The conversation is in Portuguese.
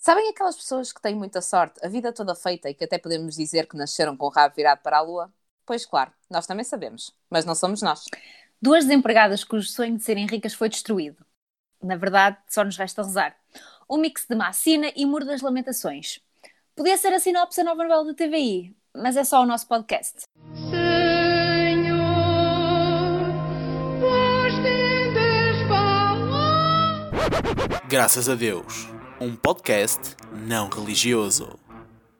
Sabem aquelas pessoas que têm muita sorte, a vida toda feita e que até podemos dizer que nasceram com o rabo virado para a lua? Pois claro, nós também sabemos, mas não somos nós. Duas desempregadas cujo sonho de serem ricas foi destruído. Na verdade, só nos resta rezar. Um mix de Macina e Muro das Lamentações. Podia ser a sinopse da nova novela da TVI, mas é só o nosso podcast. Senhor. Graças a Deus, um podcast não religioso.